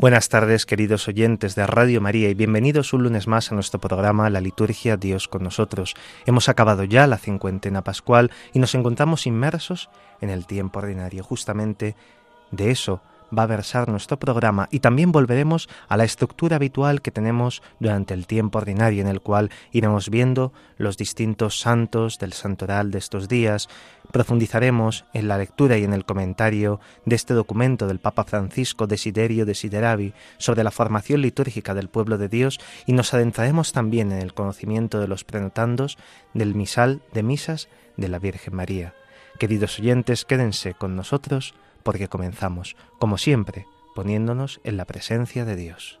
Buenas tardes, queridos oyentes de Radio María, y bienvenidos un lunes más a nuestro programa La Liturgia Dios con nosotros. Hemos acabado ya la cincuentena pascual y nos encontramos inmersos en el tiempo ordinario. Justamente de eso va a versar nuestro programa y también volveremos a la estructura habitual que tenemos durante el tiempo ordinario en el cual iremos viendo los distintos santos del santoral de estos días, profundizaremos en la lectura y en el comentario de este documento del Papa Francisco Desiderio Desideravi sobre la formación litúrgica del pueblo de Dios y nos adentraremos también en el conocimiento de los prenotandos del misal de misas de la Virgen María. Queridos oyentes, quédense con nosotros porque comenzamos, como siempre, poniéndonos en la presencia de Dios.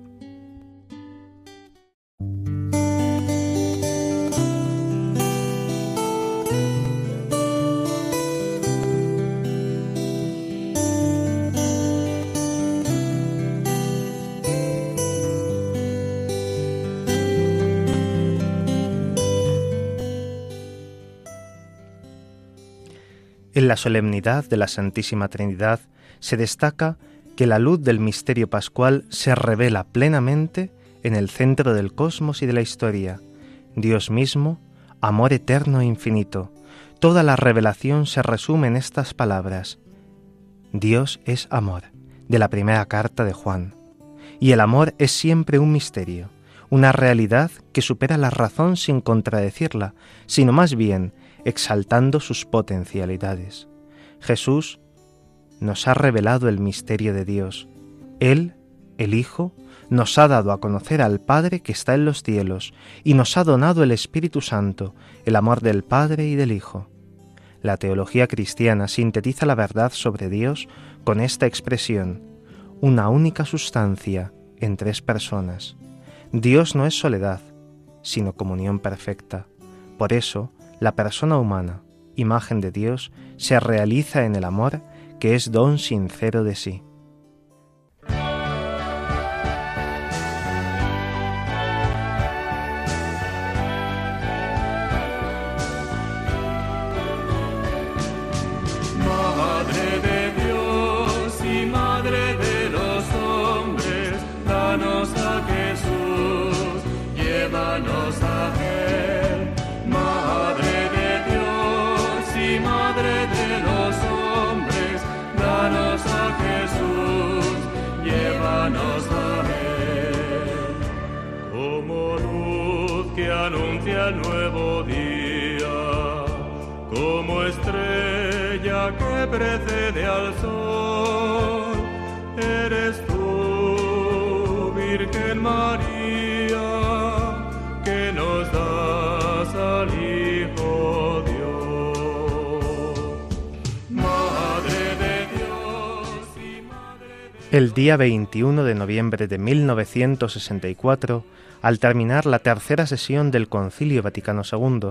En la solemnidad de la Santísima Trinidad se destaca que la luz del misterio pascual se revela plenamente en el centro del cosmos y de la historia. Dios mismo, amor eterno e infinito. Toda la revelación se resume en estas palabras. Dios es amor, de la primera carta de Juan. Y el amor es siempre un misterio, una realidad que supera la razón sin contradecirla, sino más bien exaltando sus potencialidades. Jesús nos ha revelado el misterio de Dios. Él, el Hijo, nos ha dado a conocer al Padre que está en los cielos y nos ha donado el Espíritu Santo, el amor del Padre y del Hijo. La teología cristiana sintetiza la verdad sobre Dios con esta expresión, una única sustancia en tres personas. Dios no es soledad, sino comunión perfecta. Por eso, la persona humana, imagen de Dios, se realiza en el amor que es don sincero de sí. Precede al sol, eres tú, Virgen María, que nos das al Hijo Dios. Madre de Dios y Madre de El día 21 de noviembre de 1964, al terminar la tercera sesión del Concilio Vaticano II,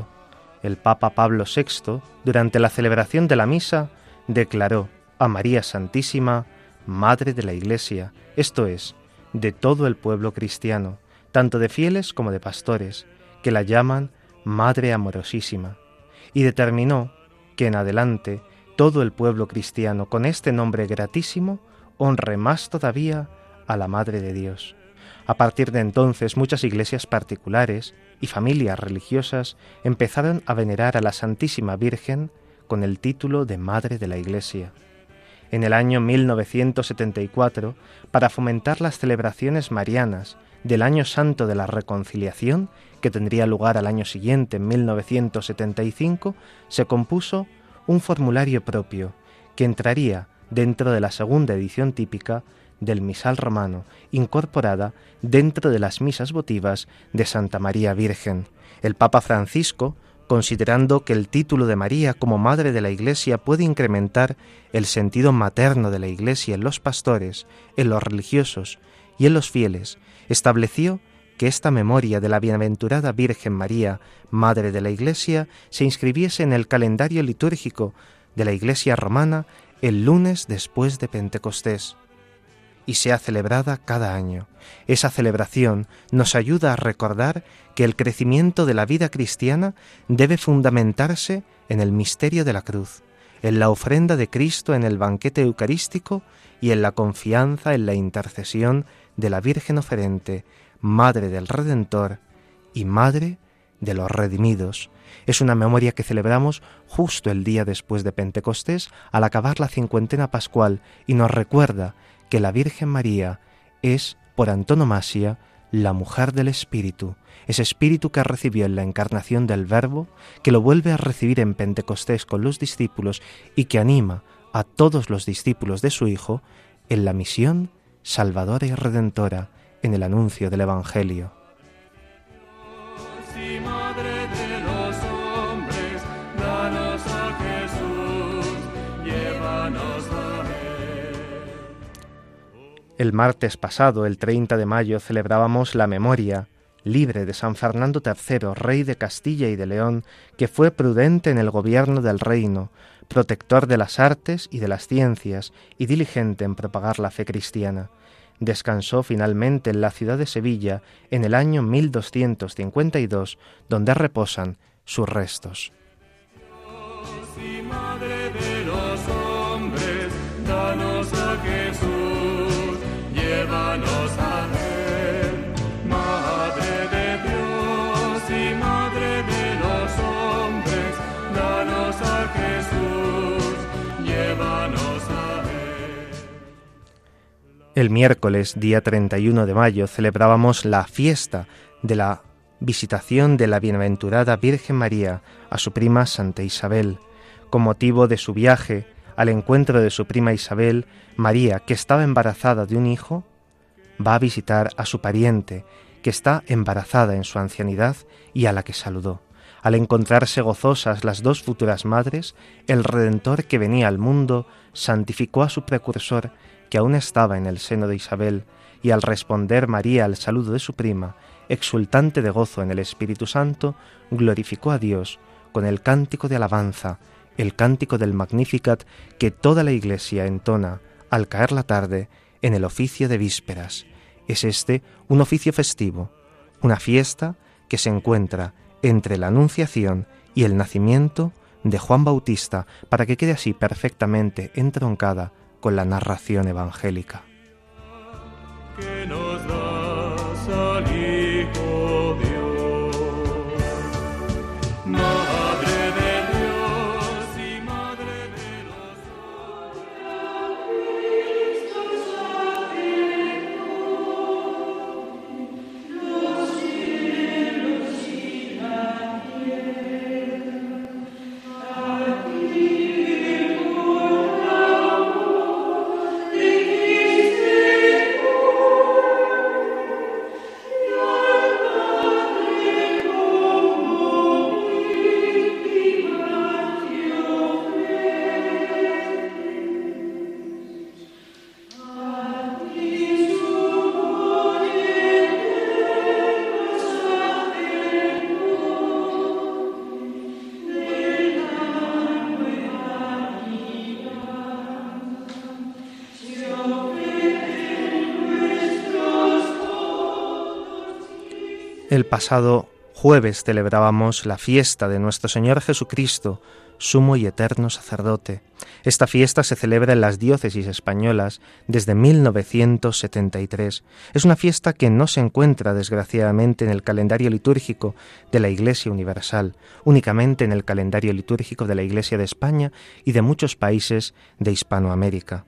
el Papa Pablo VI, durante la celebración de la misa, declaró a María Santísima Madre de la Iglesia, esto es, de todo el pueblo cristiano, tanto de fieles como de pastores, que la llaman Madre Amorosísima, y determinó que en adelante todo el pueblo cristiano con este nombre gratísimo honre más todavía a la Madre de Dios, A partir de entonces muchas iglesias particulares y familias religiosas empezaron a venerar a la Santísima Virgen con el título de Madre de la Iglesia. En el año 1974, para fomentar las celebraciones marianas del Año Santo de la Reconciliación, que tendría lugar al año siguiente, en 1975, se compuso un formulario propio que entraría dentro de la segunda edición típica del misal romano, incorporada dentro de las misas votivas de Santa María Virgen. El Papa Francisco, considerando que el título de María como Madre de la Iglesia puede incrementar el sentido materno de la Iglesia en los pastores, en los religiosos y en los fieles, estableció que esta memoria de la bienaventurada Virgen María, Madre de la Iglesia, se inscribiese en el calendario litúrgico de la Iglesia romana el lunes después de Pentecostés y sea celebrada cada año. Esa celebración nos ayuda a recordar que el crecimiento de la vida cristiana debe fundamentarse en el misterio de la cruz, en la ofrenda de Cristo en el banquete eucarístico y en la confianza en la intercesión de la Virgen oferente, Madre del Redentor y Madre de los redimidos. Es una memoria que celebramos justo el día después de Pentecostés al acabar la cincuentena pascual y nos recuerda que la Virgen María es, por antonomasia, la mujer del Espíritu, ese Espíritu que recibió en la encarnación del Verbo, que lo vuelve a recibir en Pentecostés con los discípulos y que anima a todos los discípulos de su Hijo en la misión salvadora y redentora en el anuncio del Evangelio. El martes pasado, el 30 de mayo, celebrábamos la memoria libre de San Fernando III, rey de Castilla y de León, que fue prudente en el gobierno del reino, protector de las artes y de las ciencias y diligente en propagar la fe cristiana. Descansó finalmente en la ciudad de Sevilla en el año 1252, donde reposan sus restos. El miércoles, día 31 de mayo, celebrábamos la fiesta de la visitación de la bienaventurada Virgen María a su prima Santa Isabel. Con motivo de su viaje al encuentro de su prima Isabel, María, que estaba embarazada de un hijo, va a visitar a su pariente, que está embarazada en su ancianidad y a la que saludó. Al encontrarse gozosas las dos futuras madres, el Redentor que venía al mundo santificó a su precursor que aún estaba en el seno de Isabel, y al responder María al saludo de su prima, exultante de gozo en el Espíritu Santo, glorificó a Dios con el cántico de alabanza, el cántico del Magnificat que toda la Iglesia entona al caer la tarde en el oficio de vísperas. Es este un oficio festivo, una fiesta que se encuentra entre la Anunciación y el nacimiento de Juan Bautista para que quede así perfectamente entroncada con la narración evangélica. Pasado jueves celebrábamos la fiesta de nuestro Señor Jesucristo, sumo y eterno sacerdote. Esta fiesta se celebra en las diócesis españolas desde 1973. Es una fiesta que no se encuentra, desgraciadamente, en el calendario litúrgico de la Iglesia Universal, únicamente en el calendario litúrgico de la Iglesia de España y de muchos países de Hispanoamérica.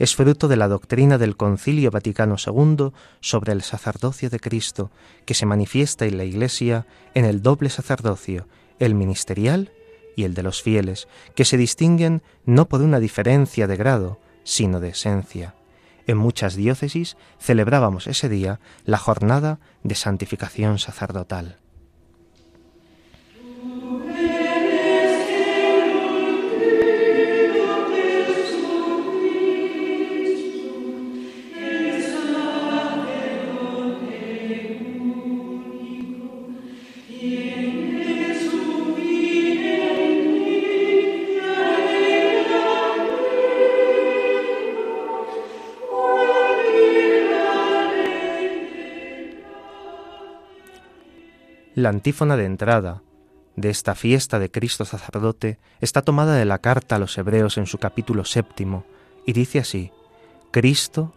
Es fruto de la doctrina del Concilio Vaticano II sobre el sacerdocio de Cristo, que se manifiesta en la Iglesia en el doble sacerdocio, el ministerial y el de los fieles, que se distinguen no por una diferencia de grado, sino de esencia. En muchas diócesis celebrábamos ese día la jornada de santificación sacerdotal. La antífona de entrada de esta fiesta de Cristo sacerdote está tomada de la carta a los Hebreos en su capítulo séptimo y dice así, Cristo,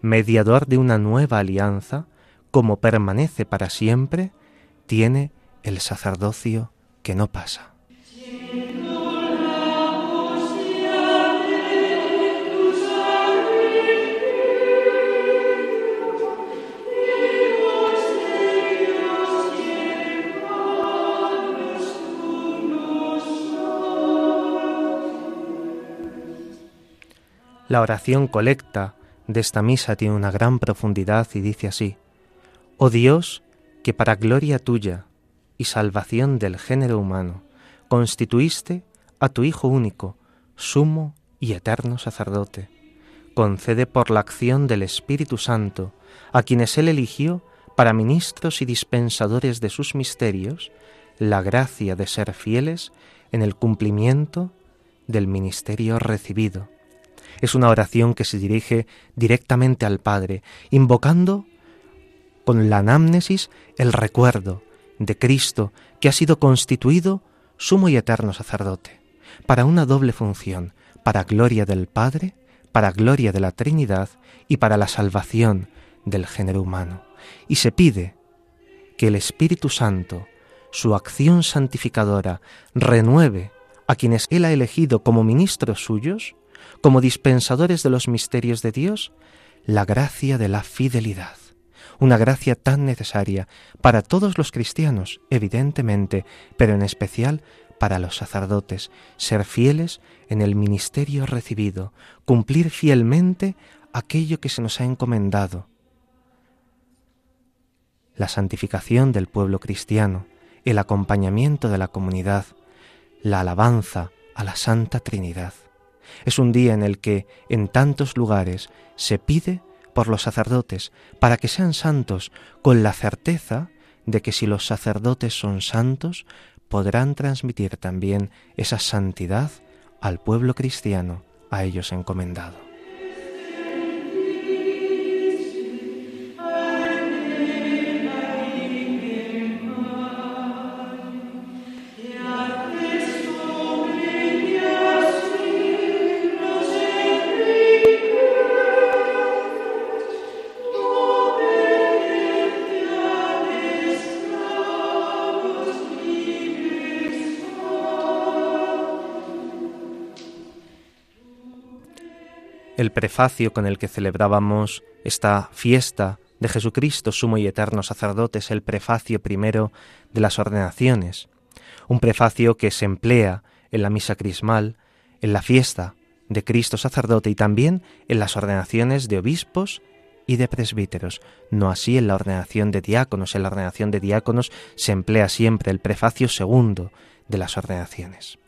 mediador de una nueva alianza, como permanece para siempre, tiene el sacerdocio que no pasa. La oración colecta de esta misa tiene una gran profundidad y dice así, Oh Dios, que para gloria tuya y salvación del género humano constituiste a tu Hijo único, sumo y eterno sacerdote, concede por la acción del Espíritu Santo a quienes Él eligió para ministros y dispensadores de sus misterios, la gracia de ser fieles en el cumplimiento del ministerio recibido es una oración que se dirige directamente al Padre, invocando con la anamnesis el recuerdo de Cristo que ha sido constituido sumo y eterno sacerdote, para una doble función, para gloria del Padre, para gloria de la Trinidad y para la salvación del género humano. Y se pide que el Espíritu Santo, su acción santificadora, renueve a quienes Él ha elegido como ministros suyos, como dispensadores de los misterios de Dios, la gracia de la fidelidad, una gracia tan necesaria para todos los cristianos, evidentemente, pero en especial para los sacerdotes, ser fieles en el ministerio recibido, cumplir fielmente aquello que se nos ha encomendado. La santificación del pueblo cristiano, el acompañamiento de la comunidad, la alabanza a la Santa Trinidad. Es un día en el que en tantos lugares se pide por los sacerdotes para que sean santos con la certeza de que si los sacerdotes son santos, podrán transmitir también esa santidad al pueblo cristiano a ellos encomendado. El prefacio con el que celebrábamos esta fiesta de Jesucristo, sumo y eterno sacerdote, es el prefacio primero de las ordenaciones, un prefacio que se emplea en la misa crismal, en la fiesta de Cristo sacerdote y también en las ordenaciones de obispos y de presbíteros, no así en la ordenación de diáconos. En la ordenación de diáconos se emplea siempre el prefacio segundo de las ordenaciones.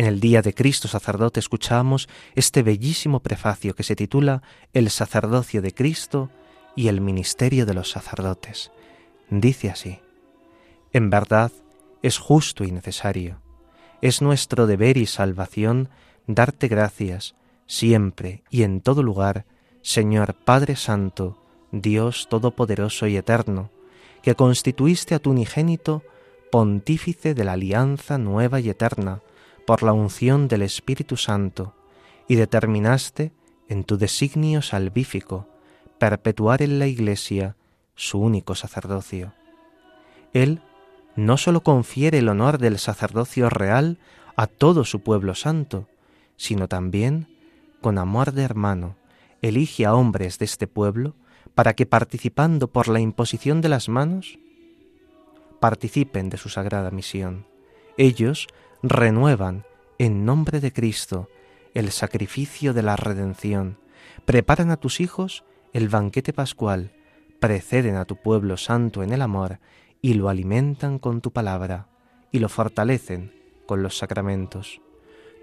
En el día de Cristo sacerdote escuchamos este bellísimo prefacio que se titula El sacerdocio de Cristo y el ministerio de los sacerdotes. Dice así, En verdad es justo y necesario, es nuestro deber y salvación darte gracias siempre y en todo lugar, Señor Padre Santo, Dios Todopoderoso y Eterno, que constituiste a tu unigénito pontífice de la alianza nueva y eterna, por la unción del Espíritu Santo, y determinaste, en tu designio salvífico, perpetuar en la Iglesia su único sacerdocio. Él no sólo confiere el honor del sacerdocio real a todo su pueblo santo, sino también, con amor de hermano, elige a hombres de este pueblo para que participando por la imposición de las manos, participen de su sagrada misión. Ellos renuevan en nombre de Cristo el sacrificio de la redención, preparan a tus hijos el banquete pascual, preceden a tu pueblo santo en el amor y lo alimentan con tu palabra y lo fortalecen con los sacramentos.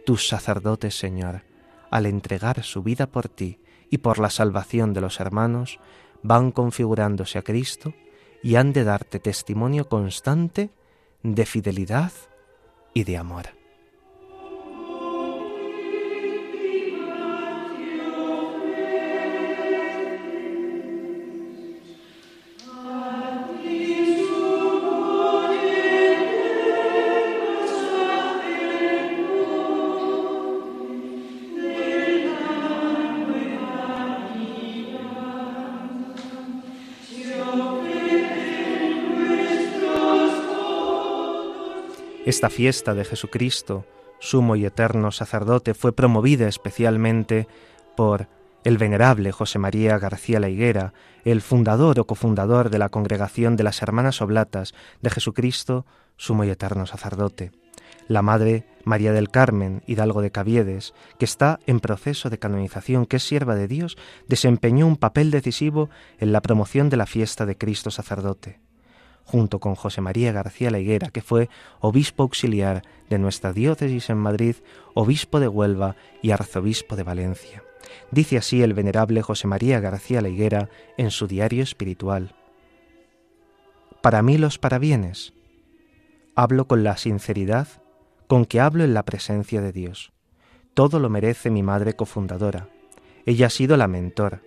Tus sacerdotes, Señor, al entregar su vida por ti y por la salvación de los hermanos, van configurándose a Cristo y han de darte testimonio constante de fidelidad y de amor. Esta fiesta de Jesucristo, sumo y eterno sacerdote, fue promovida especialmente por el venerable José María García La Higuera, el fundador o cofundador de la Congregación de las Hermanas Oblatas de Jesucristo, sumo y eterno sacerdote. La Madre María del Carmen, Hidalgo de Caviedes, que está en proceso de canonización, que es sierva de Dios, desempeñó un papel decisivo en la promoción de la fiesta de Cristo sacerdote junto con José María García La Higuera, que fue obispo auxiliar de nuestra diócesis en Madrid, obispo de Huelva y arzobispo de Valencia. Dice así el venerable José María García La Higuera en su diario espiritual. Para mí los parabienes. Hablo con la sinceridad con que hablo en la presencia de Dios. Todo lo merece mi madre cofundadora. Ella ha sido la mentor,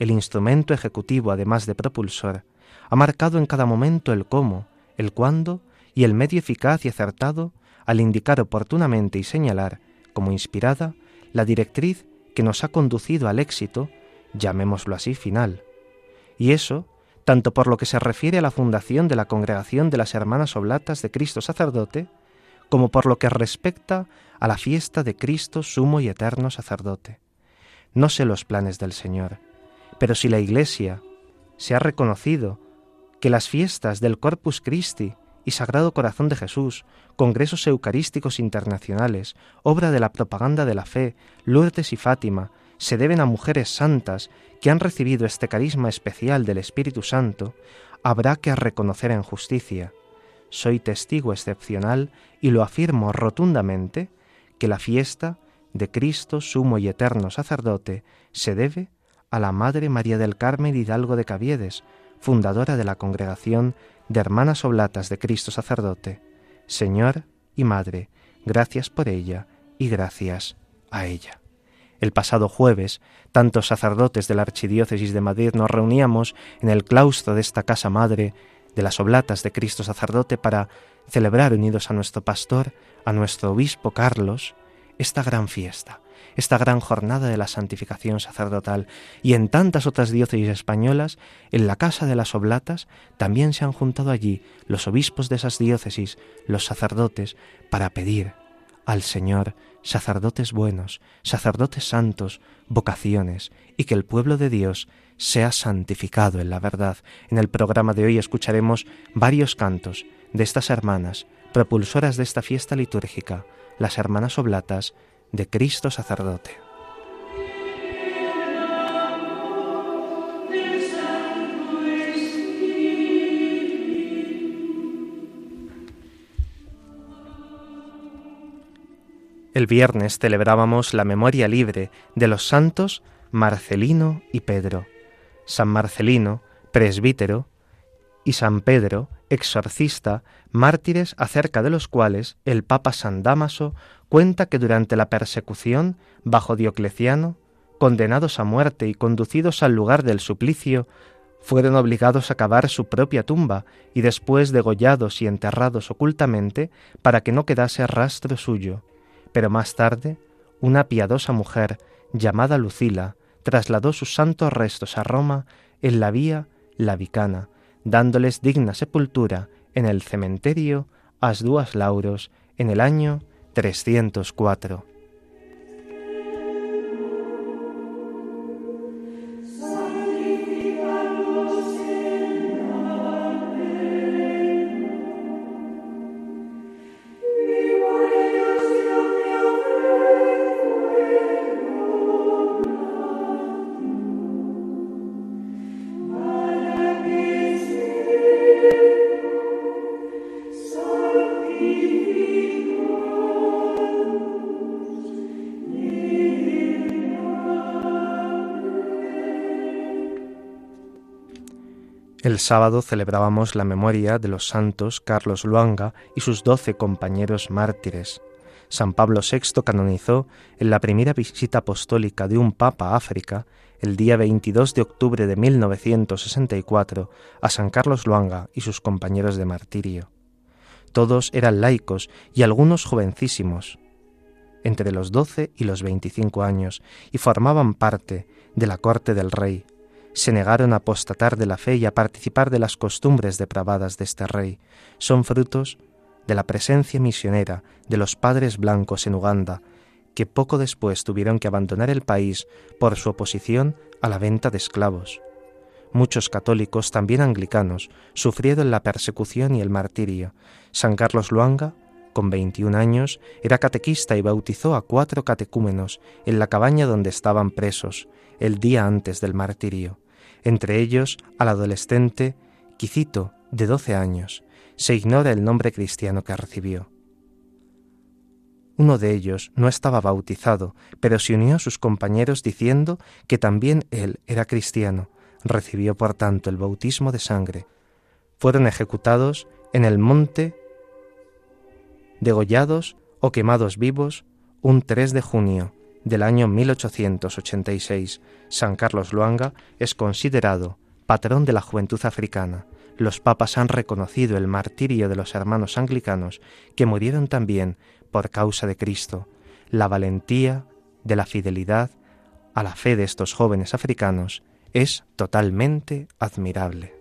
el instrumento ejecutivo además de propulsor, ha marcado en cada momento el cómo, el cuándo y el medio eficaz y acertado al indicar oportunamente y señalar, como inspirada, la directriz que nos ha conducido al éxito, llamémoslo así, final. Y eso, tanto por lo que se refiere a la fundación de la Congregación de las Hermanas Oblatas de Cristo Sacerdote, como por lo que respecta a la fiesta de Cristo Sumo y Eterno Sacerdote. No sé los planes del Señor, pero si la Iglesia se ha reconocido que las fiestas del Corpus Christi y Sagrado Corazón de Jesús, congresos eucarísticos internacionales, obra de la propaganda de la fe, Lourdes y Fátima, se deben a mujeres santas que han recibido este carisma especial del Espíritu Santo, habrá que reconocer en justicia. Soy testigo excepcional y lo afirmo rotundamente que la fiesta de Cristo sumo y eterno sacerdote se debe a la Madre María del Carmen Hidalgo de Caviedes, fundadora de la Congregación de Hermanas Oblatas de Cristo Sacerdote. Señor y Madre, gracias por ella y gracias a ella. El pasado jueves, tantos sacerdotes de la Archidiócesis de Madrid nos reuníamos en el claustro de esta casa madre de las Oblatas de Cristo Sacerdote para celebrar unidos a nuestro pastor, a nuestro obispo Carlos, esta gran fiesta, esta gran jornada de la santificación sacerdotal y en tantas otras diócesis españolas, en la Casa de las Oblatas, también se han juntado allí los obispos de esas diócesis, los sacerdotes, para pedir al Señor sacerdotes buenos, sacerdotes santos, vocaciones, y que el pueblo de Dios sea santificado en la verdad. En el programa de hoy escucharemos varios cantos de estas hermanas, propulsoras de esta fiesta litúrgica, las hermanas oblatas de Cristo sacerdote. El viernes celebrábamos la memoria libre de los santos Marcelino y Pedro. San Marcelino, presbítero, y San Pedro, exorcista, mártires acerca de los cuales el Papa San Dámaso cuenta que durante la persecución bajo Diocleciano, condenados a muerte y conducidos al lugar del suplicio, fueron obligados a cavar su propia tumba y después degollados y enterrados ocultamente para que no quedase rastro suyo. Pero más tarde, una piadosa mujer llamada Lucila trasladó sus santos restos a Roma en la vía Lavicana, dándoles digna sepultura en el cementerio As Duas Lauros en el año 304. El sábado celebrábamos la memoria de los santos Carlos Luanga y sus doce compañeros mártires. San Pablo VI canonizó en la primera visita apostólica de un papa a África, el día 22 de octubre de 1964, a San Carlos Luanga y sus compañeros de martirio. Todos eran laicos y algunos jovencísimos, entre los 12 y los 25 años, y formaban parte de la corte del rey, se negaron a apostatar de la fe y a participar de las costumbres depravadas de este rey. Son frutos de la presencia misionera de los padres blancos en Uganda, que poco después tuvieron que abandonar el país por su oposición a la venta de esclavos. Muchos católicos, también anglicanos, sufrieron la persecución y el martirio. San Carlos Luanga, con 21 años, era catequista y bautizó a cuatro catecúmenos en la cabaña donde estaban presos, el día antes del martirio entre ellos al adolescente Quicito, de 12 años. Se ignora el nombre cristiano que recibió. Uno de ellos no estaba bautizado, pero se unió a sus compañeros diciendo que también él era cristiano. Recibió por tanto el bautismo de sangre. Fueron ejecutados en el monte, degollados o quemados vivos un 3 de junio del año 1886, San Carlos Luanga es considerado patrón de la juventud africana. Los papas han reconocido el martirio de los hermanos anglicanos que murieron también por causa de Cristo. La valentía de la fidelidad a la fe de estos jóvenes africanos es totalmente admirable.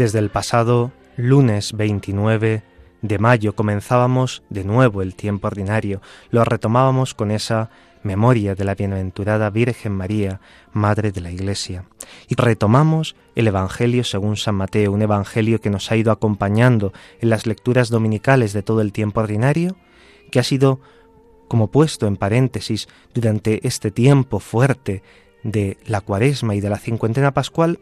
Desde el pasado lunes 29 de mayo comenzábamos de nuevo el tiempo ordinario, lo retomábamos con esa memoria de la bienaventurada Virgen María, Madre de la Iglesia. Y retomamos el Evangelio según San Mateo, un Evangelio que nos ha ido acompañando en las lecturas dominicales de todo el tiempo ordinario, que ha sido como puesto en paréntesis durante este tiempo fuerte de la cuaresma y de la cincuentena pascual,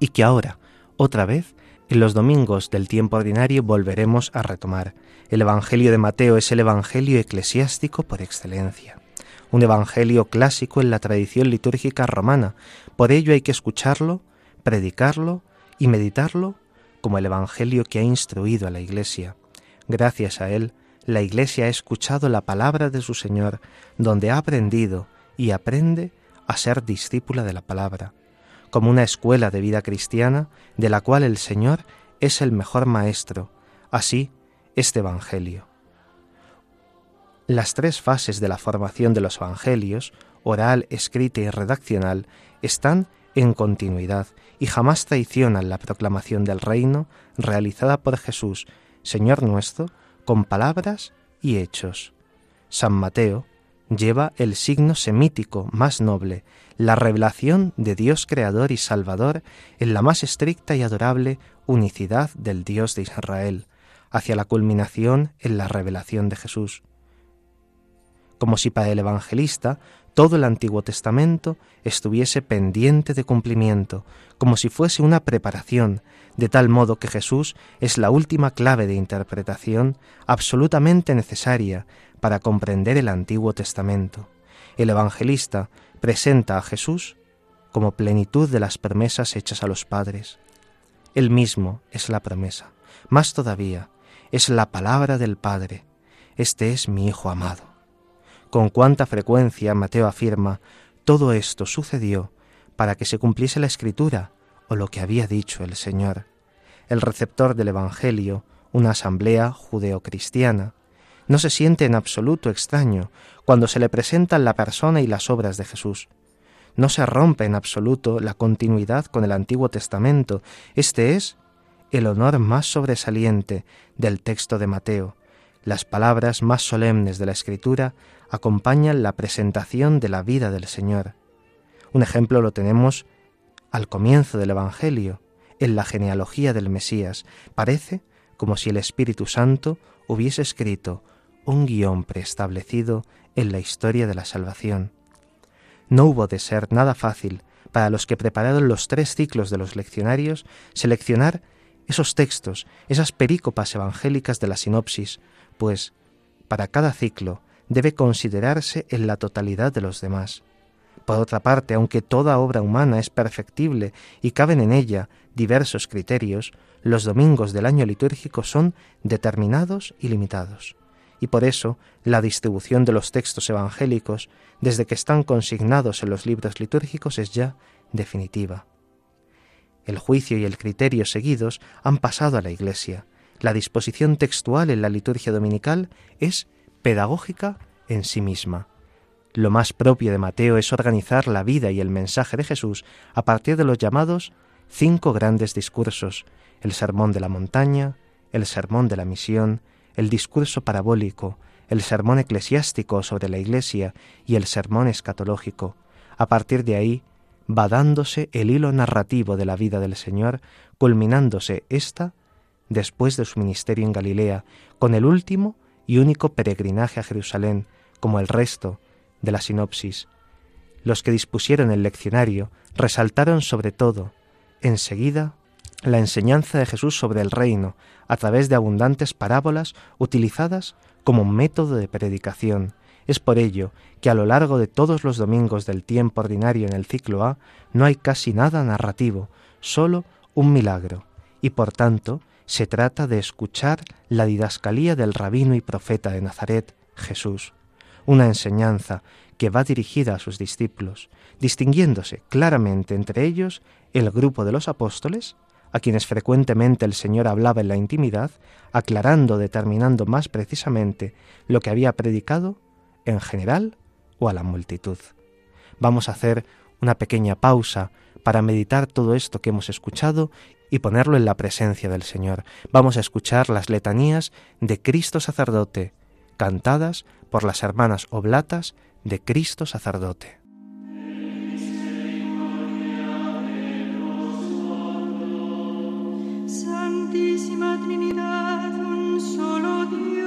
y que ahora, otra vez, en los domingos del tiempo ordinario volveremos a retomar. El Evangelio de Mateo es el Evangelio eclesiástico por excelencia, un Evangelio clásico en la tradición litúrgica romana. Por ello hay que escucharlo, predicarlo y meditarlo como el Evangelio que ha instruido a la Iglesia. Gracias a él, la Iglesia ha escuchado la palabra de su Señor, donde ha aprendido y aprende a ser discípula de la palabra como una escuela de vida cristiana de la cual el Señor es el mejor maestro, así este Evangelio. Las tres fases de la formación de los Evangelios, oral, escrita y redaccional, están en continuidad y jamás traicionan la proclamación del reino realizada por Jesús, Señor nuestro, con palabras y hechos. San Mateo lleva el signo semítico más noble, la revelación de Dios Creador y Salvador en la más estricta y adorable unicidad del Dios de Israel. hacia la culminación en la revelación de Jesús. Como si para el evangelista todo el Antiguo Testamento estuviese pendiente de cumplimiento, como si fuese una preparación, de tal modo que Jesús es la última clave de interpretación absolutamente necesaria para comprender el Antiguo Testamento. El evangelista presenta a Jesús como plenitud de las promesas hechas a los padres. Él mismo es la promesa. Más todavía, es la palabra del Padre. Este es mi Hijo amado. Con cuánta frecuencia Mateo afirma, todo esto sucedió para que se cumpliese la escritura o lo que había dicho el Señor. El receptor del Evangelio, una asamblea judeocristiana, no se siente en absoluto extraño cuando se le presentan la persona y las obras de Jesús. No se rompe en absoluto la continuidad con el Antiguo Testamento. Este es el honor más sobresaliente del texto de Mateo. Las palabras más solemnes de la Escritura acompañan la presentación de la vida del Señor. Un ejemplo lo tenemos al comienzo del Evangelio, en la genealogía del Mesías. Parece como si el Espíritu Santo hubiese escrito un guion preestablecido en la historia de la salvación. No hubo de ser nada fácil para los que prepararon los tres ciclos de los leccionarios seleccionar esos textos, esas perícopas evangélicas de la sinopsis, pues para cada ciclo debe considerarse en la totalidad de los demás. Por otra parte, aunque toda obra humana es perfectible y caben en ella diversos criterios, los domingos del año litúrgico son determinados y limitados. Y por eso la distribución de los textos evangélicos, desde que están consignados en los libros litúrgicos, es ya definitiva. El juicio y el criterio seguidos han pasado a la Iglesia. La disposición textual en la liturgia dominical es pedagógica en sí misma. Lo más propio de Mateo es organizar la vida y el mensaje de Jesús a partir de los llamados cinco grandes discursos, el sermón de la montaña, el sermón de la misión, el discurso parabólico, el sermón eclesiástico sobre la Iglesia y el sermón escatológico. A partir de ahí, va dándose el hilo narrativo de la vida del Señor, culminándose ésta después de su ministerio en Galilea, con el último y único peregrinaje a Jerusalén, como el resto de la sinopsis. Los que dispusieron el leccionario resaltaron sobre todo, enseguida, la enseñanza de Jesús sobre el reino, a través de abundantes parábolas utilizadas como método de predicación, es por ello que a lo largo de todos los domingos del tiempo ordinario en el ciclo A no hay casi nada narrativo, solo un milagro, y por tanto se trata de escuchar la didascalía del rabino y profeta de Nazaret, Jesús, una enseñanza que va dirigida a sus discípulos, distinguiéndose claramente entre ellos el grupo de los apóstoles, a quienes frecuentemente el Señor hablaba en la intimidad, aclarando, determinando más precisamente lo que había predicado en general o a la multitud. Vamos a hacer una pequeña pausa para meditar todo esto que hemos escuchado y ponerlo en la presencia del Señor. Vamos a escuchar las letanías de Cristo sacerdote, cantadas por las hermanas oblatas de Cristo sacerdote. Santísima Trinidad, un solo Dios.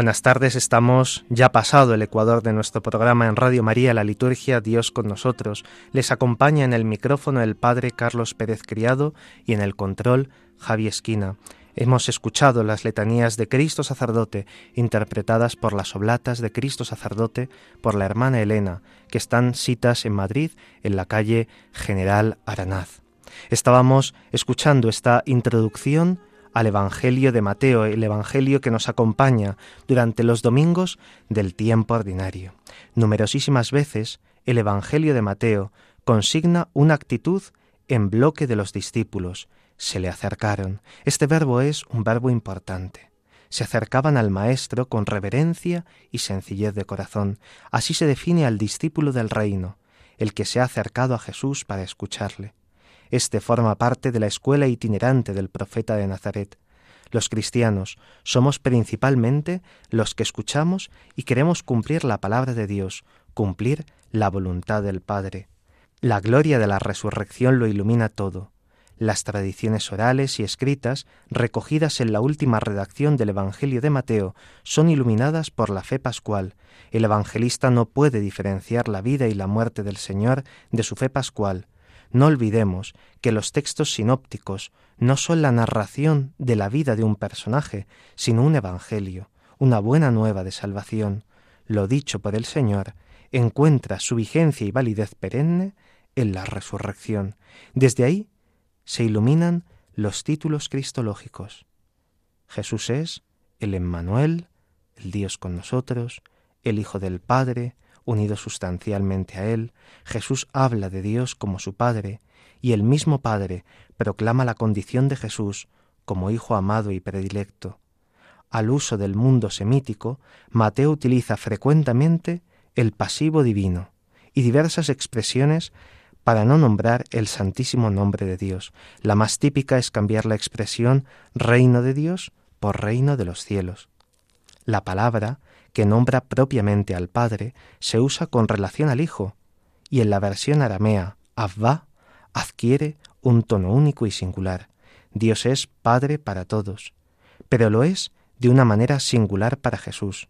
Buenas tardes, estamos ya pasado el ecuador de nuestro programa en Radio María, la liturgia Dios con nosotros. Les acompaña en el micrófono el Padre Carlos Pérez Criado y en el control Javi Esquina. Hemos escuchado las letanías de Cristo sacerdote interpretadas por las oblatas de Cristo sacerdote por la hermana Elena, que están citas en Madrid en la calle General Aranaz. Estábamos escuchando esta introducción al Evangelio de Mateo, el Evangelio que nos acompaña durante los domingos del tiempo ordinario. Numerosísimas veces el Evangelio de Mateo consigna una actitud en bloque de los discípulos. Se le acercaron. Este verbo es un verbo importante. Se acercaban al Maestro con reverencia y sencillez de corazón. Así se define al discípulo del reino, el que se ha acercado a Jesús para escucharle. Este forma parte de la escuela itinerante del profeta de Nazaret. Los cristianos somos principalmente los que escuchamos y queremos cumplir la palabra de Dios, cumplir la voluntad del Padre. La gloria de la resurrección lo ilumina todo. Las tradiciones orales y escritas, recogidas en la última redacción del Evangelio de Mateo, son iluminadas por la fe pascual. El evangelista no puede diferenciar la vida y la muerte del Señor de su fe pascual. No olvidemos que los textos sinópticos no son la narración de la vida de un personaje, sino un evangelio, una buena nueva de salvación. Lo dicho por el Señor encuentra su vigencia y validez perenne en la resurrección. Desde ahí se iluminan los títulos cristológicos. Jesús es el Emmanuel, el Dios con nosotros, el Hijo del Padre, unido sustancialmente a Él, Jesús habla de Dios como su Padre, y el mismo Padre proclama la condición de Jesús como Hijo amado y predilecto. Al uso del mundo semítico, Mateo utiliza frecuentemente el pasivo divino y diversas expresiones para no nombrar el santísimo nombre de Dios. La más típica es cambiar la expresión reino de Dios por reino de los cielos. La palabra que nombra propiamente al Padre se usa con relación al Hijo, y en la versión aramea, Abba, adquiere un tono único y singular. Dios es Padre para todos, pero lo es de una manera singular para Jesús.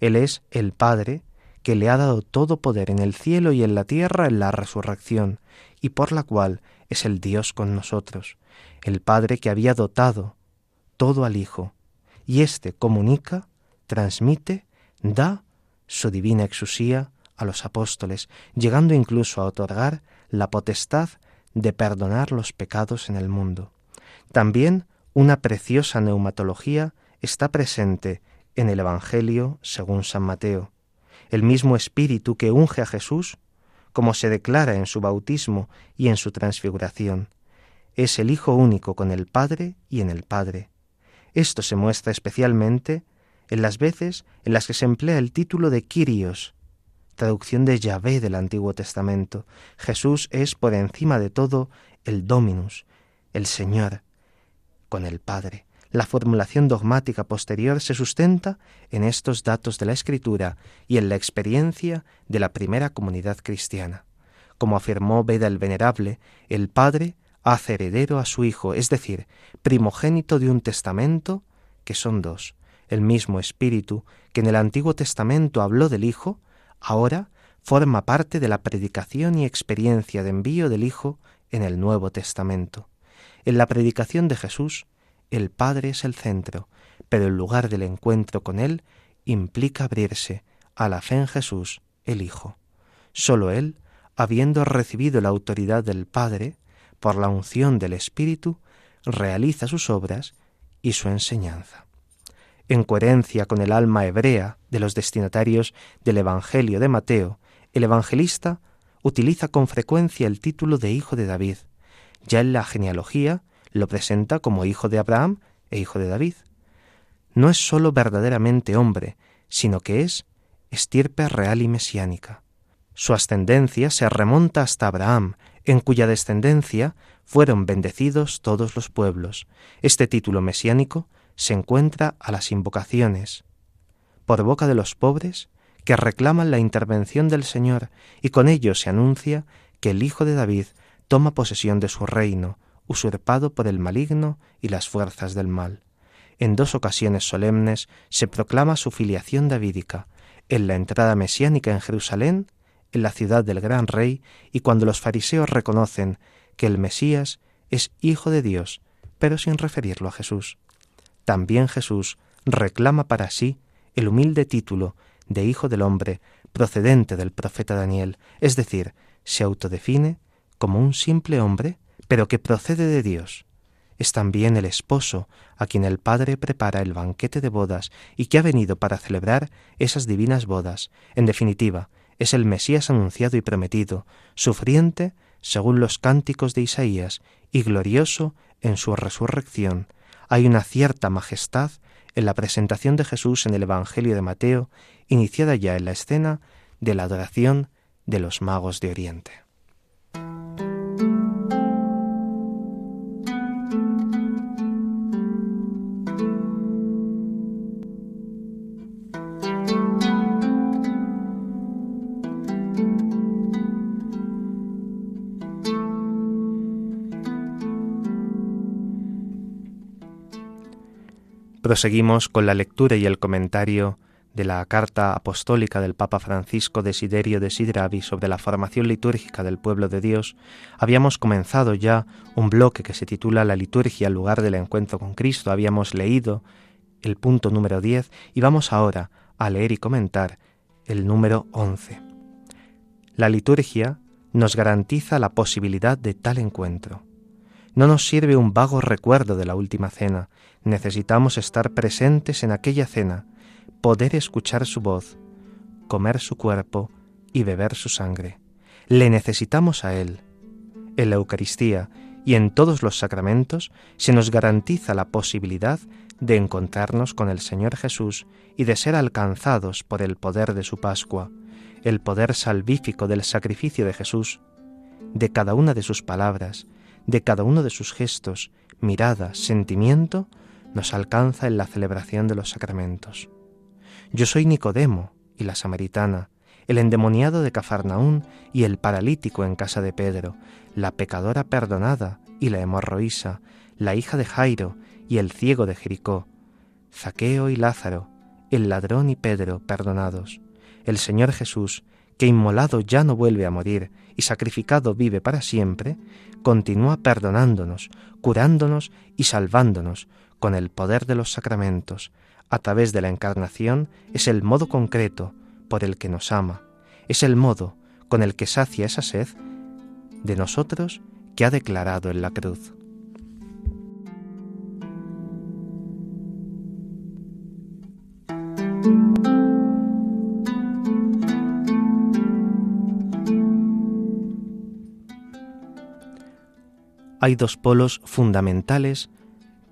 Él es el Padre que le ha dado todo poder en el cielo y en la tierra en la resurrección, y por la cual es el Dios con nosotros, el Padre que había dotado todo al Hijo, y éste comunica transmite, da su divina exusía a los apóstoles, llegando incluso a otorgar la potestad de perdonar los pecados en el mundo. También una preciosa neumatología está presente en el Evangelio según San Mateo. El mismo Espíritu que unge a Jesús, como se declara en su bautismo y en su transfiguración, es el Hijo único con el Padre y en el Padre. Esto se muestra especialmente en las veces en las que se emplea el título de Kyrios, traducción de Yahvé del Antiguo Testamento. Jesús es por encima de todo el Dominus, el Señor, con el Padre. La formulación dogmática posterior se sustenta en estos datos de la Escritura y en la experiencia de la primera comunidad cristiana. Como afirmó Beda el Venerable, el Padre hace heredero a su Hijo, es decir, primogénito de un testamento, que son dos, el mismo Espíritu que en el Antiguo Testamento habló del Hijo, ahora forma parte de la predicación y experiencia de envío del Hijo en el Nuevo Testamento. En la predicación de Jesús, el Padre es el centro, pero el lugar del encuentro con Él implica abrirse a la fe en Jesús, el Hijo. Sólo Él, habiendo recibido la autoridad del Padre, por la unción del Espíritu, realiza sus obras y su enseñanza. En coherencia con el alma hebrea de los destinatarios del Evangelio de Mateo, el evangelista utiliza con frecuencia el título de hijo de David. Ya en la genealogía lo presenta como hijo de Abraham e hijo de David. No es sólo verdaderamente hombre, sino que es estirpe real y mesiánica. Su ascendencia se remonta hasta Abraham, en cuya descendencia fueron bendecidos todos los pueblos. Este título mesiánico se encuentra a las invocaciones, por boca de los pobres, que reclaman la intervención del Señor, y con ello se anuncia que el Hijo de David toma posesión de su reino, usurpado por el maligno y las fuerzas del mal. En dos ocasiones solemnes se proclama su filiación davídica, en la entrada mesiánica en Jerusalén, en la ciudad del gran rey, y cuando los fariseos reconocen que el Mesías es hijo de Dios, pero sin referirlo a Jesús. También Jesús reclama para sí el humilde título de Hijo del Hombre procedente del profeta Daniel, es decir, se autodefine como un simple hombre, pero que procede de Dios. Es también el esposo a quien el Padre prepara el banquete de bodas y que ha venido para celebrar esas divinas bodas. En definitiva, es el Mesías anunciado y prometido, sufriente según los cánticos de Isaías y glorioso en su resurrección. Hay una cierta majestad en la presentación de Jesús en el Evangelio de Mateo, iniciada ya en la escena de la adoración de los magos de Oriente. Proseguimos con la lectura y el comentario de la carta apostólica del Papa Francisco Desiderio de Sidravi sobre la formación litúrgica del pueblo de Dios, habíamos comenzado ya un bloque que se titula La liturgia al lugar del encuentro con Cristo. Habíamos leído el punto número 10 y vamos ahora a leer y comentar el número 11. La liturgia nos garantiza la posibilidad de tal encuentro. No nos sirve un vago recuerdo de la última cena, necesitamos estar presentes en aquella cena, poder escuchar su voz, comer su cuerpo y beber su sangre. Le necesitamos a Él. En la Eucaristía y en todos los sacramentos se nos garantiza la posibilidad de encontrarnos con el Señor Jesús y de ser alcanzados por el poder de su Pascua, el poder salvífico del sacrificio de Jesús, de cada una de sus palabras, de cada uno de sus gestos, mirada, sentimiento, nos alcanza en la celebración de los sacramentos. Yo soy Nicodemo y la samaritana, el endemoniado de Cafarnaún y el paralítico en casa de Pedro, la pecadora perdonada y la hemorroísa, la hija de Jairo y el ciego de Jericó, Zaqueo y Lázaro, el ladrón y Pedro perdonados, el Señor Jesús, que inmolado ya no vuelve a morir y sacrificado vive para siempre, continúa perdonándonos, curándonos y salvándonos con el poder de los sacramentos. A través de la encarnación es el modo concreto por el que nos ama, es el modo con el que sacia esa sed de nosotros que ha declarado en la cruz. hay dos polos fundamentales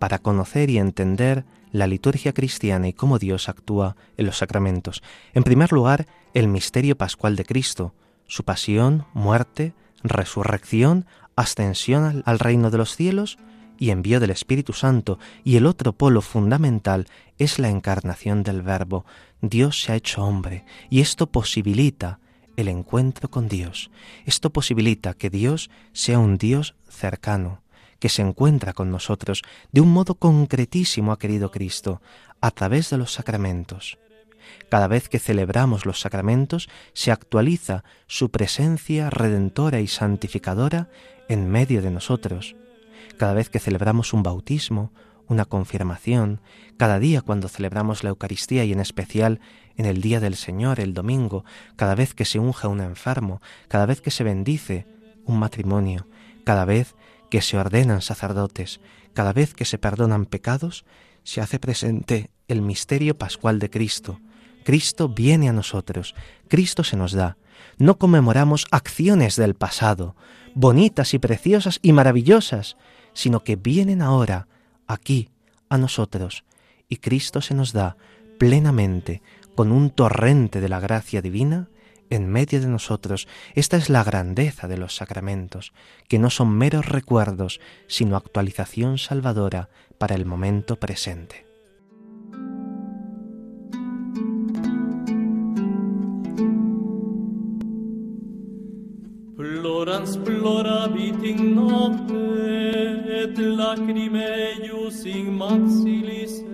para conocer y entender la liturgia cristiana y cómo Dios actúa en los sacramentos. En primer lugar, el misterio pascual de Cristo, su pasión, muerte, resurrección, ascensión al reino de los cielos y envío del Espíritu Santo. Y el otro polo fundamental es la encarnación del Verbo. Dios se ha hecho hombre y esto posibilita el encuentro con Dios. Esto posibilita que Dios sea un Dios cercano, que se encuentra con nosotros de un modo concretísimo, ha querido Cristo, a través de los sacramentos. Cada vez que celebramos los sacramentos se actualiza su presencia redentora y santificadora en medio de nosotros. Cada vez que celebramos un bautismo, una confirmación, cada día cuando celebramos la Eucaristía y en especial en el día del Señor, el domingo, cada vez que se unge un enfermo, cada vez que se bendice un matrimonio, cada vez que se ordenan sacerdotes, cada vez que se perdonan pecados, se hace presente el misterio pascual de Cristo. Cristo viene a nosotros, Cristo se nos da. No conmemoramos acciones del pasado, bonitas y preciosas y maravillosas, sino que vienen ahora, aquí, a nosotros, y Cristo se nos da plenamente, con un torrente de la gracia divina, en medio de nosotros. Esta es la grandeza de los sacramentos, que no son meros recuerdos, sino actualización salvadora para el momento presente. Plorans ploravit in nocte in maxilis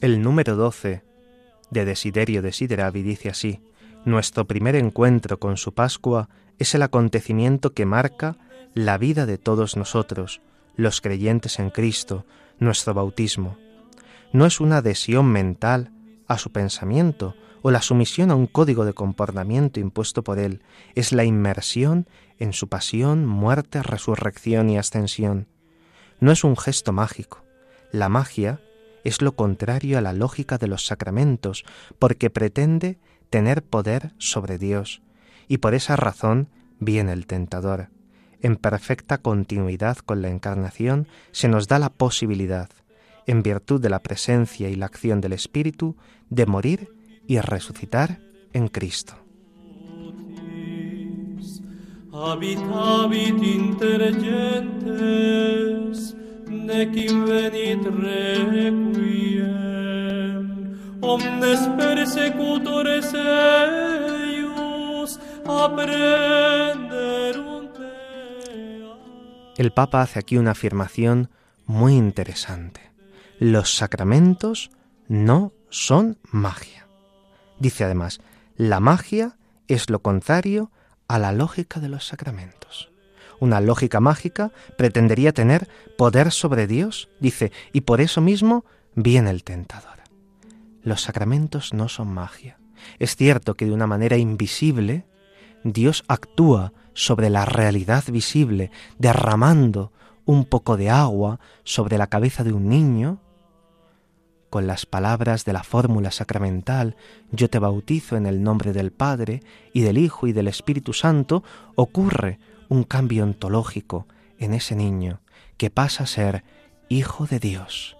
El número 12 de Desiderio Desideravi dice así, Nuestro primer encuentro con su Pascua es el acontecimiento que marca la vida de todos nosotros, los creyentes en Cristo, nuestro bautismo. No es una adhesión mental a su pensamiento o la sumisión a un código de comportamiento impuesto por Él, es la inmersión en su pasión, muerte, resurrección y ascensión. No es un gesto mágico. La magia es lo contrario a la lógica de los sacramentos, porque pretende tener poder sobre Dios, y por esa razón viene el tentador. En perfecta continuidad con la encarnación se nos da la posibilidad, en virtud de la presencia y la acción del Espíritu, de morir y resucitar en Cristo. Invenit requiem, omnes persecutores ea. El Papa hace aquí una afirmación muy interesante. Los sacramentos no son magia. Dice además, la magia es lo contrario a la lógica de los sacramentos. Una lógica mágica pretendería tener poder sobre Dios, dice, y por eso mismo viene el tentador. Los sacramentos no son magia. Es cierto que de una manera invisible Dios actúa sobre la realidad visible, derramando un poco de agua sobre la cabeza de un niño, con las palabras de la fórmula sacramental, yo te bautizo en el nombre del Padre y del Hijo y del Espíritu Santo, ocurre un cambio ontológico en ese niño que pasa a ser Hijo de Dios,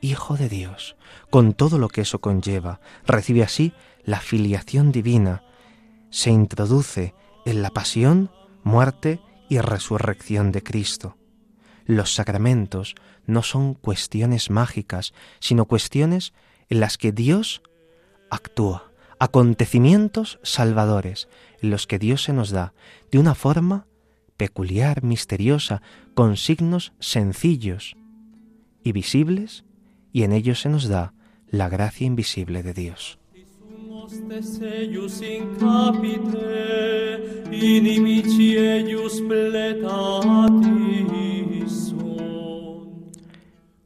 Hijo de Dios, con todo lo que eso conlleva, recibe así la filiación divina, se introduce en la pasión, muerte y resurrección de Cristo. Los sacramentos no son cuestiones mágicas, sino cuestiones en las que Dios actúa, acontecimientos salvadores, en los que Dios se nos da de una forma peculiar, misteriosa, con signos sencillos y visibles, y en ellos se nos da la gracia invisible de Dios.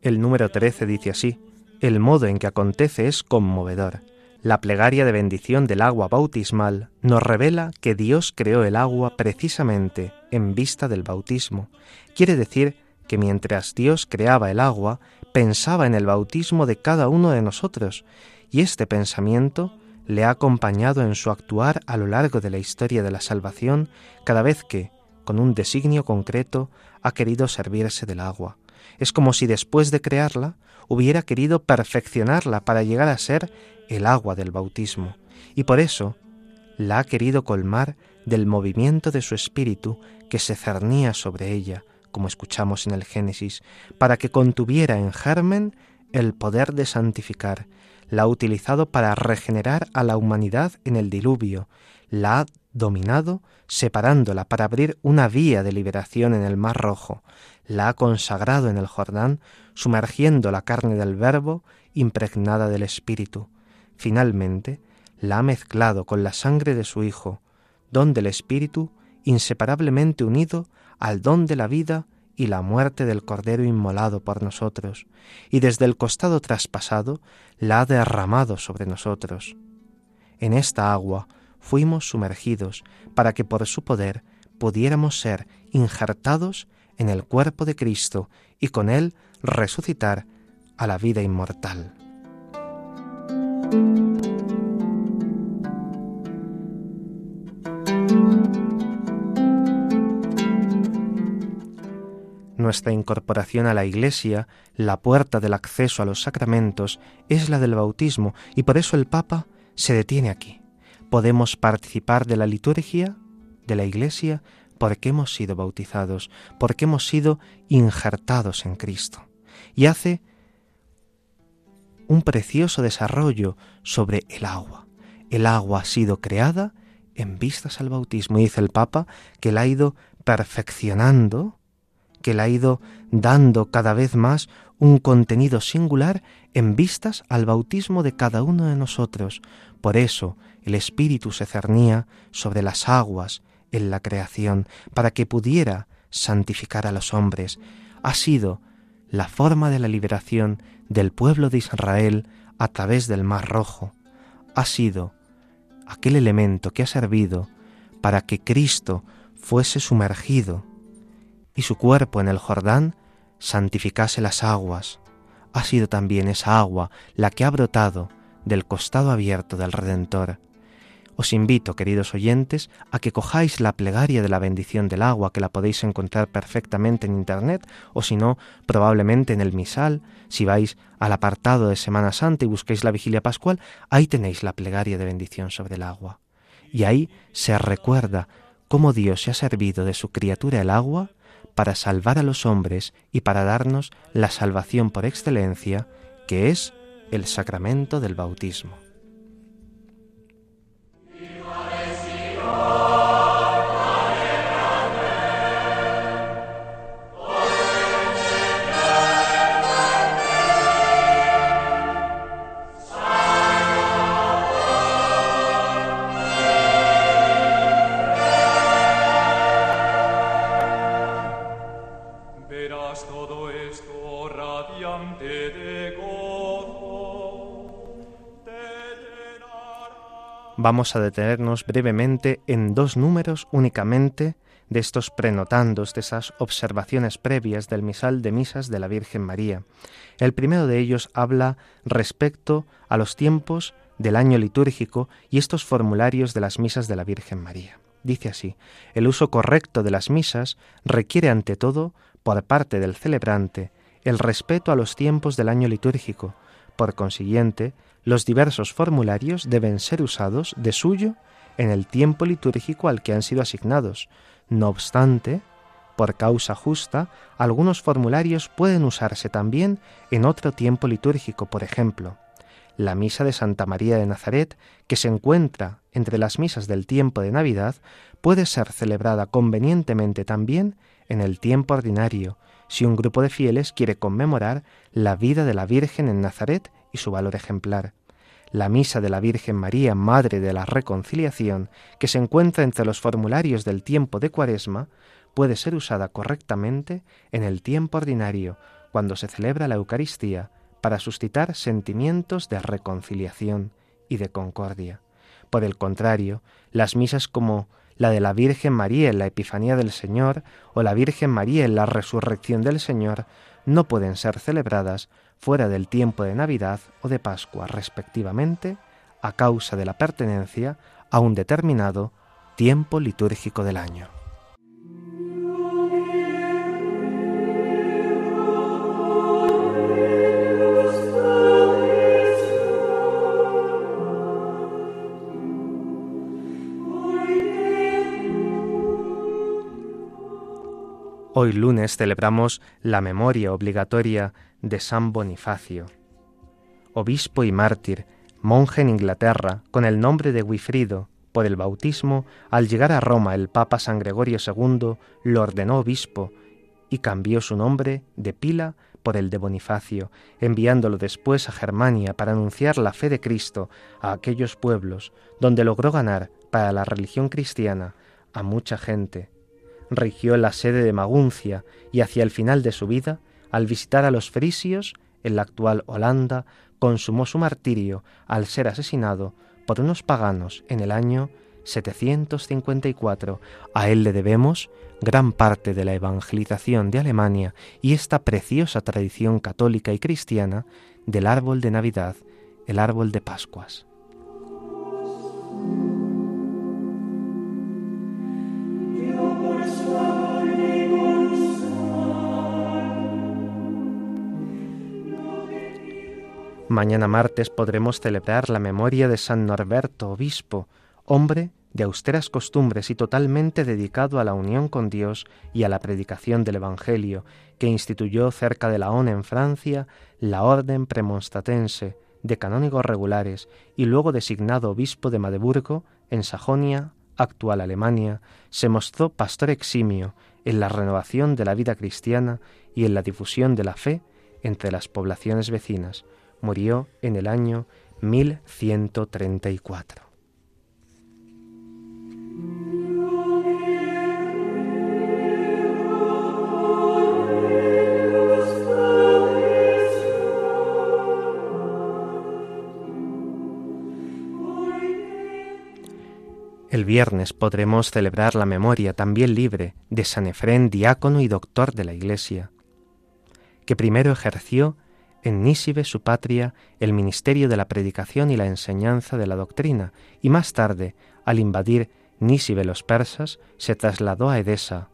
El número 13 dice así, el modo en que acontece es conmovedor. La plegaria de bendición del agua bautismal nos revela que Dios creó el agua precisamente en vista del bautismo. Quiere decir que mientras Dios creaba el agua, pensaba en el bautismo de cada uno de nosotros, y este pensamiento le ha acompañado en su actuar a lo largo de la historia de la salvación cada vez que, con un designio concreto, ha querido servirse del agua. Es como si después de crearla hubiera querido perfeccionarla para llegar a ser el agua del bautismo, y por eso la ha querido colmar del movimiento de su espíritu que se cernía sobre ella, como escuchamos en el Génesis, para que contuviera en germen el poder de santificar, la ha utilizado para regenerar a la humanidad en el diluvio, la ha dominado separándola para abrir una vía de liberación en el Mar Rojo, la ha consagrado en el Jordán, sumergiendo la carne del Verbo impregnada del Espíritu. Finalmente, la ha mezclado con la sangre de su Hijo, don del Espíritu inseparablemente unido al don de la vida y la muerte del Cordero inmolado por nosotros, y desde el costado traspasado la ha derramado sobre nosotros. En esta agua, fuimos sumergidos para que por su poder pudiéramos ser injertados en el cuerpo de Cristo y con él resucitar a la vida inmortal. Nuestra incorporación a la Iglesia, la puerta del acceso a los sacramentos, es la del bautismo y por eso el Papa se detiene aquí. Podemos participar de la liturgia de la Iglesia porque hemos sido bautizados, porque hemos sido injertados en Cristo. Y hace un precioso desarrollo sobre el agua. El agua ha sido creada en vistas al bautismo. Y dice el Papa que la ha ido perfeccionando, que la ha ido dando cada vez más un contenido singular en vistas al bautismo de cada uno de nosotros. Por eso el Espíritu se cernía sobre las aguas en la creación, para que pudiera santificar a los hombres. Ha sido la forma de la liberación del pueblo de Israel a través del Mar Rojo. Ha sido aquel elemento que ha servido para que Cristo fuese sumergido y su cuerpo en el Jordán santificase las aguas. Ha sido también esa agua la que ha brotado del costado abierto del Redentor. Os invito, queridos oyentes, a que cojáis la plegaria de la bendición del agua, que la podéis encontrar perfectamente en Internet, o si no, probablemente en el misal. Si vais al apartado de Semana Santa y busquéis la vigilia pascual, ahí tenéis la plegaria de bendición sobre el agua. Y ahí se recuerda cómo Dios se ha servido de su criatura el agua para salvar a los hombres y para darnos la salvación por excelencia, que es el sacramento del bautismo. Vamos a detenernos brevemente en dos números únicamente de estos prenotandos, de esas observaciones previas del misal de misas de la Virgen María. El primero de ellos habla respecto a los tiempos del año litúrgico y estos formularios de las misas de la Virgen María. Dice así, el uso correcto de las misas requiere ante todo, por parte del celebrante, el respeto a los tiempos del año litúrgico. Por consiguiente, los diversos formularios deben ser usados de suyo en el tiempo litúrgico al que han sido asignados. No obstante, por causa justa, algunos formularios pueden usarse también en otro tiempo litúrgico, por ejemplo, la misa de Santa María de Nazaret, que se encuentra entre las misas del tiempo de Navidad, puede ser celebrada convenientemente también en el tiempo ordinario, si un grupo de fieles quiere conmemorar la vida de la Virgen en Nazaret y su valor ejemplar. La misa de la Virgen María, Madre de la Reconciliación, que se encuentra entre los formularios del tiempo de Cuaresma, puede ser usada correctamente en el tiempo ordinario, cuando se celebra la Eucaristía, para suscitar sentimientos de reconciliación y de concordia. Por el contrario, las misas como la de la Virgen María en la Epifanía del Señor o la Virgen María en la Resurrección del Señor no pueden ser celebradas fuera del tiempo de Navidad o de Pascua, respectivamente, a causa de la pertenencia a un determinado tiempo litúrgico del año. Hoy lunes celebramos la memoria obligatoria de San Bonifacio, obispo y mártir, monje en Inglaterra, con el nombre de Wifrido. Por el bautismo, al llegar a Roma el Papa San Gregorio II lo ordenó obispo y cambió su nombre de Pila por el de Bonifacio, enviándolo después a Germania para anunciar la fe de Cristo a aquellos pueblos, donde logró ganar para la religión cristiana a mucha gente rigió la sede de Maguncia y hacia el final de su vida, al visitar a los frisios en la actual Holanda, consumó su martirio al ser asesinado por unos paganos en el año 754. A él le debemos gran parte de la evangelización de Alemania y esta preciosa tradición católica y cristiana del árbol de Navidad, el árbol de Pascuas. Mañana martes podremos celebrar la memoria de San Norberto, obispo, hombre de austeras costumbres y totalmente dedicado a la unión con Dios y a la predicación del Evangelio, que instituyó cerca de Laon en Francia la orden premonstratense de canónigos regulares y luego designado obispo de Madeburgo en Sajonia, actual Alemania, se mostró pastor eximio en la renovación de la vida cristiana y en la difusión de la fe entre las poblaciones vecinas. Murió en el año 1134. El viernes podremos celebrar la memoria también libre de San Efrén, diácono y doctor de la Iglesia, que primero ejerció en Nísibe, su patria, el ministerio de la predicación y la enseñanza de la doctrina, y más tarde, al invadir Nísibe los persas, se trasladó a Edesa,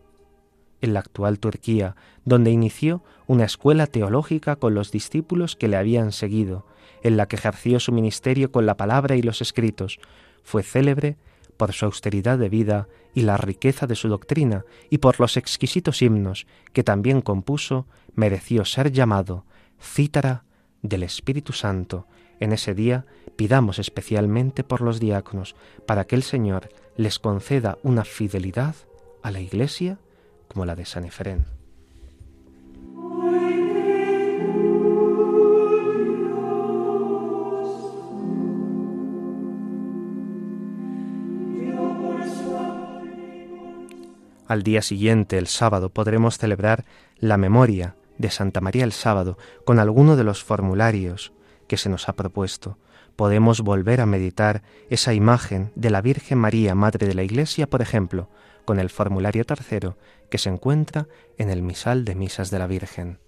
en la actual Turquía, donde inició una escuela teológica con los discípulos que le habían seguido, en la que ejerció su ministerio con la palabra y los escritos. Fue célebre por su austeridad de vida y la riqueza de su doctrina, y por los exquisitos himnos que también compuso, mereció ser llamado cítara del Espíritu Santo. En ese día pidamos especialmente por los diáconos, para que el Señor les conceda una fidelidad a la Iglesia como la de San Efrén. Al día siguiente, el sábado, podremos celebrar la memoria de Santa María el sábado con alguno de los formularios que se nos ha propuesto. Podemos volver a meditar esa imagen de la Virgen María, Madre de la Iglesia, por ejemplo, con el formulario tercero que se encuentra en el misal de misas de la Virgen.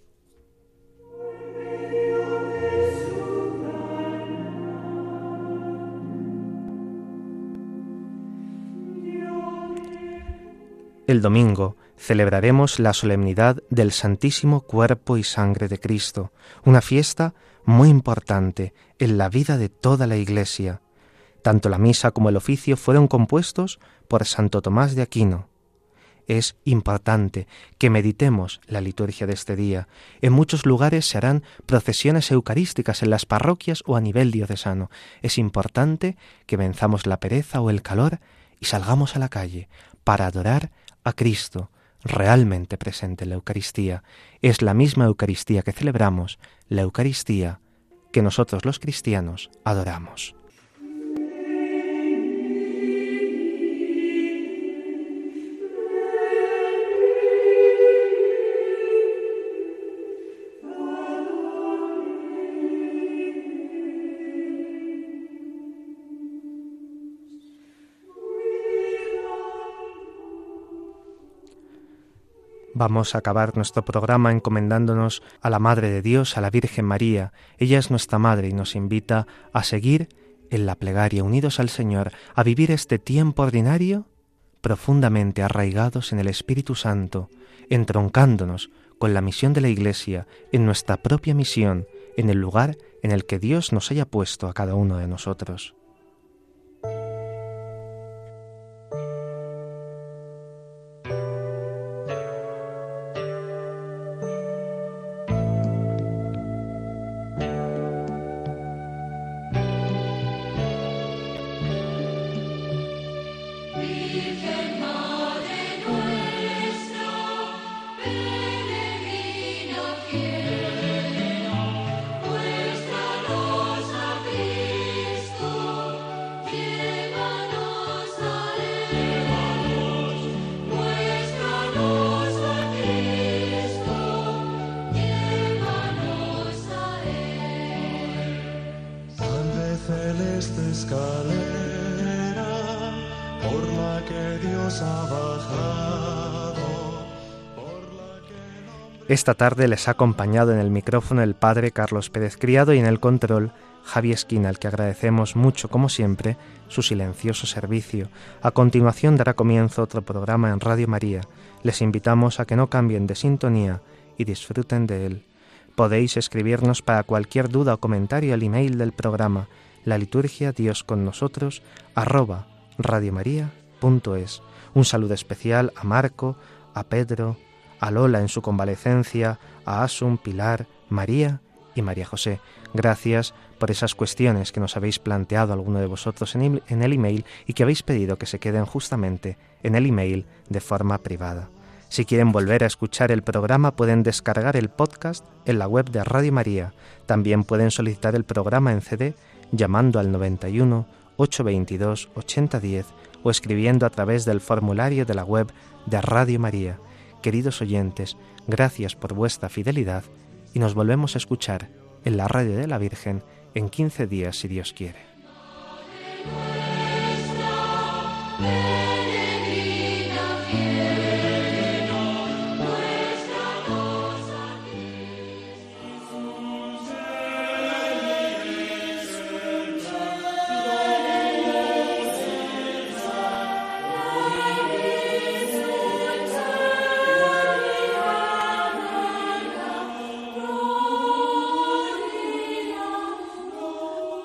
El domingo celebraremos la solemnidad del Santísimo Cuerpo y Sangre de Cristo, una fiesta muy importante en la vida de toda la Iglesia. Tanto la misa como el oficio fueron compuestos por Santo Tomás de Aquino. Es importante que meditemos la liturgia de este día. En muchos lugares se harán procesiones eucarísticas en las parroquias o a nivel diocesano. Es importante que venzamos la pereza o el calor y salgamos a la calle para adorar a Cristo realmente presente en la Eucaristía. Es la misma Eucaristía que celebramos, la Eucaristía que nosotros los cristianos adoramos. Vamos a acabar nuestro programa encomendándonos a la Madre de Dios, a la Virgen María. Ella es nuestra Madre y nos invita a seguir en la plegaria, unidos al Señor, a vivir este tiempo ordinario profundamente arraigados en el Espíritu Santo, entroncándonos con la misión de la Iglesia, en nuestra propia misión, en el lugar en el que Dios nos haya puesto a cada uno de nosotros. Esta tarde les ha acompañado en el micrófono el padre Carlos Pérez Criado y en el control Javi Esquina, al que agradecemos mucho, como siempre, su silencioso servicio. A continuación dará comienzo otro programa en Radio María. Les invitamos a que no cambien de sintonía y disfruten de él. Podéis escribirnos para cualquier duda o comentario al email del programa la liturgia Dios con nosotros arroba radiomaria.es. Un saludo especial a Marco, a Pedro, a Lola en su convalecencia, a Asun, Pilar, María y María José. Gracias por esas cuestiones que nos habéis planteado alguno de vosotros en el email y que habéis pedido que se queden justamente en el email de forma privada. Si quieren volver a escuchar el programa pueden descargar el podcast en la web de Radio María. También pueden solicitar el programa en CD llamando al 91 822 8010 o escribiendo a través del formulario de la web de Radio María. Queridos oyentes, gracias por vuestra fidelidad y nos volvemos a escuchar en la radio de la Virgen en 15 días si Dios quiere.